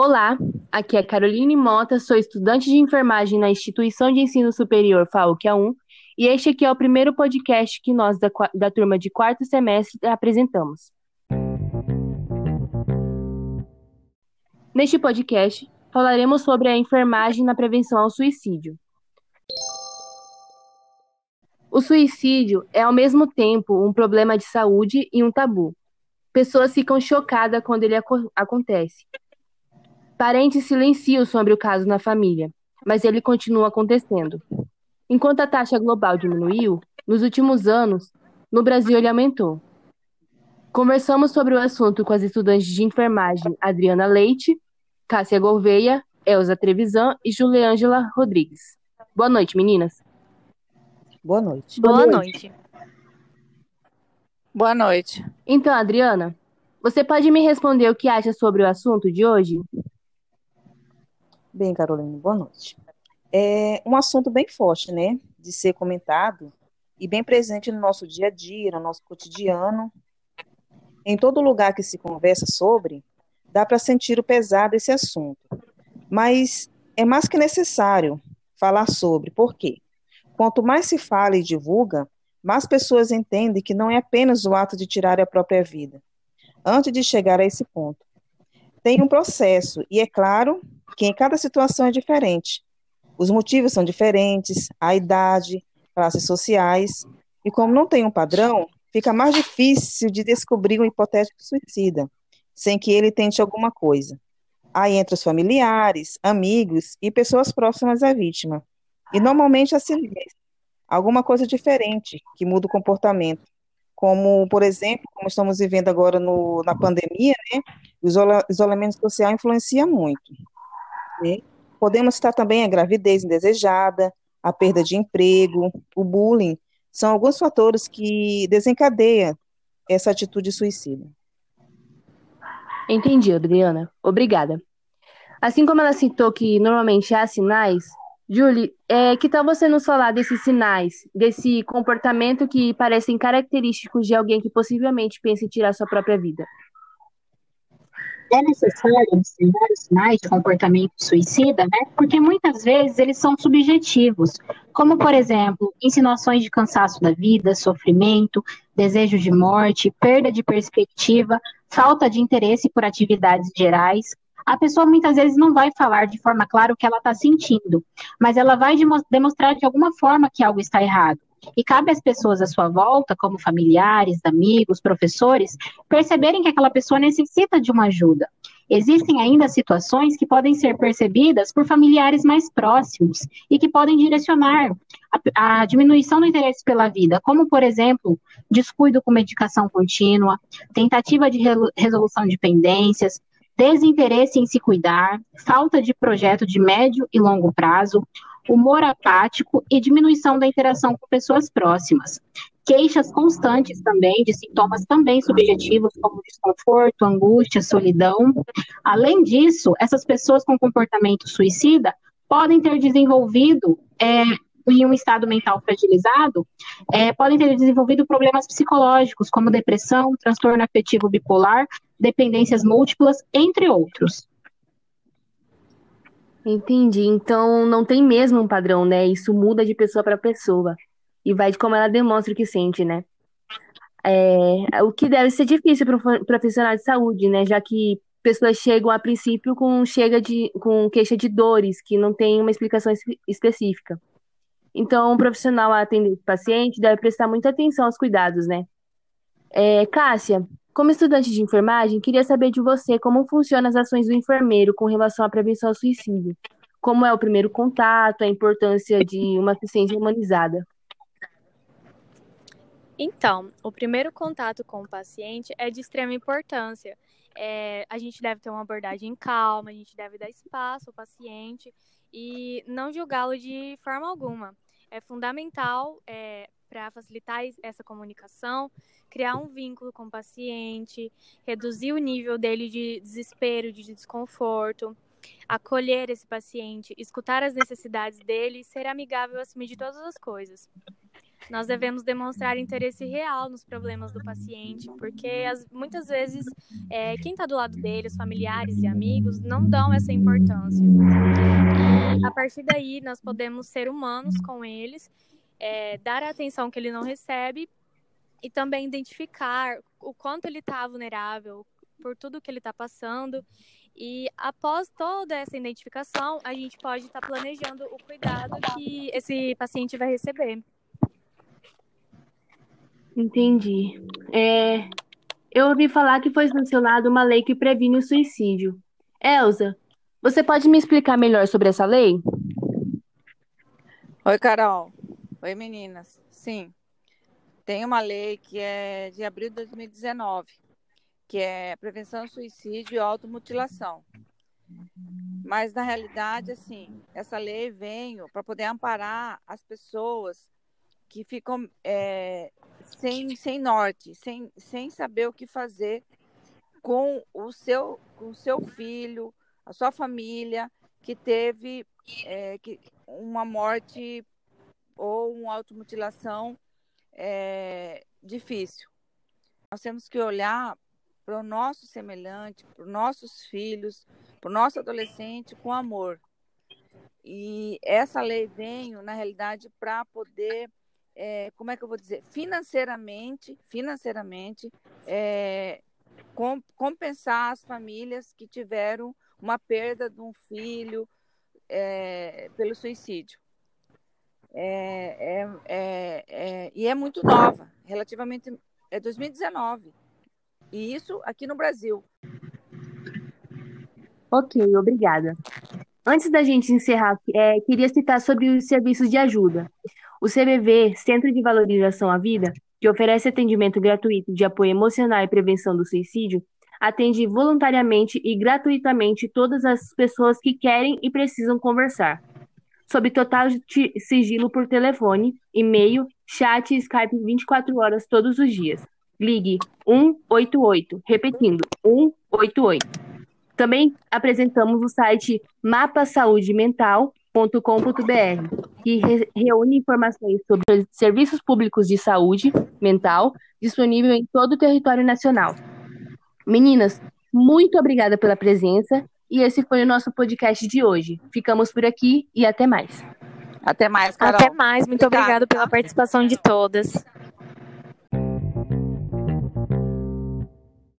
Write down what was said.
Olá, aqui é Caroline Mota, sou estudante de enfermagem na Instituição de Ensino Superior FAUC A1 e este aqui é o primeiro podcast que nós da, da turma de quarto semestre apresentamos. Neste podcast, falaremos sobre a enfermagem na prevenção ao suicídio. O suicídio é ao mesmo tempo um problema de saúde e um tabu. Pessoas ficam chocadas quando ele acontece. Parentes silenciam sobre o caso na família, mas ele continua acontecendo. Enquanto a taxa global diminuiu, nos últimos anos, no Brasil ele aumentou. Conversamos sobre o assunto com as estudantes de enfermagem Adriana Leite, Cássia Gouveia, Elza Trevisan e Juliângela Rodrigues. Boa noite, meninas. Boa noite. Boa, Boa noite. noite. Boa noite. Então, Adriana, você pode me responder o que acha sobre o assunto de hoje? Bem, Carolina, boa noite. É um assunto bem forte, né, de ser comentado e bem presente no nosso dia a dia, no nosso cotidiano. Em todo lugar que se conversa sobre, dá para sentir o pesar desse assunto. Mas é mais que necessário falar sobre, por quê? Quanto mais se fala e divulga, mais pessoas entendem que não é apenas o ato de tirar a própria vida. Antes de chegar a esse ponto, tem um processo, e é claro que em cada situação é diferente. Os motivos são diferentes, a idade, classes sociais, e como não tem um padrão, fica mais difícil de descobrir um hipotético suicida, sem que ele tente alguma coisa. Aí entra os familiares, amigos e pessoas próximas à vítima. E normalmente a silêncio, alguma coisa diferente que muda o comportamento. Como, por exemplo, como estamos vivendo agora no, na pandemia, né, o isolamento social influencia muito. Né? Podemos citar também a gravidez indesejada, a perda de emprego, o bullying, são alguns fatores que desencadeiam essa atitude suicida. Entendi, Adriana. Obrigada. Assim como ela citou que normalmente há sinais, Julie, é, que tal você nos falar desses sinais, desse comportamento que parecem característicos de alguém que possivelmente pensa em tirar sua própria vida? É necessário observar os sinais de comportamento suicida, né? Porque muitas vezes eles são subjetivos, como, por exemplo, insinuações de cansaço da vida, sofrimento, desejo de morte, perda de perspectiva, falta de interesse por atividades gerais. A pessoa muitas vezes não vai falar de forma clara o que ela está sentindo, mas ela vai demonstrar de alguma forma que algo está errado. E cabe às pessoas à sua volta, como familiares, amigos, professores, perceberem que aquela pessoa necessita de uma ajuda. Existem ainda situações que podem ser percebidas por familiares mais próximos e que podem direcionar a, a, diminuição do interesse pela vida, como, por exemplo, descuido com medicação contínua, tentativa de resolução de pendências, desinteresse em se cuidar, falta de projeto de médio e longo prazo, humor apático e diminuição da interação com pessoas próximas. Queixas constantes também de sintomas também subjetivos, como desconforto, angústia, solidão. Além disso, essas pessoas com comportamento suicida podem ter desenvolvido é, em um estado mental fragilizado, é, podem ter desenvolvido problemas psicológicos, como depressão, transtorno afetivo bipolar, dependências múltiplas, entre outros. Entendi. Então não tem mesmo um padrão, né? Isso muda de pessoa para pessoa e vai de como ela demonstra o que sente, né? É, o que deve ser difícil para um profissional de saúde, né? Já que pessoas chegam a princípio com chega de com queixa de dores que não tem uma explicação específica. Então, um profissional a atender o paciente deve prestar muita atenção aos cuidados, né? É, Cássia, como estudante de enfermagem, queria saber de você como funcionam as ações do enfermeiro com relação à prevenção ao suicídio. Como é o primeiro contato, a importância de uma assistência humanizada. Então, o primeiro contato com o paciente é de extrema importância. É, a gente deve ter uma abordagem calma, a gente deve dar espaço ao paciente e não julgá-lo de forma alguma. É fundamental é, para facilitar essa comunicação, criar um vínculo com o paciente, reduzir o nível dele de desespero, de desconforto, acolher esse paciente, escutar as necessidades dele e ser amigável acima de todas as coisas. nós devemos demonstrar interesse real nos problemas do paciente, porque as, muitas vezes é, quem está do lado dele, os familiares e amigos, não dão essa importância. E a partir daí, nós podemos ser humanos com eles, é, dar a atenção que ele não recebe e também identificar o quanto ele está vulnerável por tudo que ele está passando. E após toda essa identificação, a gente pode estar tá planejando o cuidado que esse paciente vai receber. Entendi. É, eu ouvi falar que foi sancionada uma lei que previne o suicídio. Elza, você pode me explicar melhor sobre essa lei? Oi, Carol. Oi, meninas. Sim, tem uma lei que é de abril de 2019, que é prevenção do suicídio e automutilação. Mas, na realidade, assim, essa lei veio para poder amparar as pessoas que ficam é, sem, sem norte, sem, sem saber o que fazer com o seu, com o seu filho, a sua família, que teve é, que, uma morte ou uma automutilação é, difícil. Nós temos que olhar para o nosso semelhante, para os nossos filhos, para o nosso adolescente com amor. E essa lei veio, na realidade, para poder, é, como é que eu vou dizer, financeiramente, financeiramente, é, com, compensar as famílias que tiveram uma perda de um filho é, pelo suicídio. É, é, é, é, e é muito nova, relativamente. É 2019. E isso aqui no Brasil. Ok, obrigada. Antes da gente encerrar, é, queria citar sobre os serviços de ajuda. O CVV, Centro de Valorização à Vida, que oferece atendimento gratuito de apoio emocional e prevenção do suicídio, atende voluntariamente e gratuitamente todas as pessoas que querem e precisam conversar sob total sigilo por telefone, e-mail, chat e Skype 24 horas todos os dias. Ligue 188, repetindo, 188. Também apresentamos o site mapasaudemental.com.br, que re reúne informações sobre serviços públicos de saúde mental disponível em todo o território nacional. Meninas, muito obrigada pela presença e esse foi o nosso podcast de hoje. Ficamos por aqui e até mais. Até mais, Carol. Até mais. Muito obrigada pela participação de todas.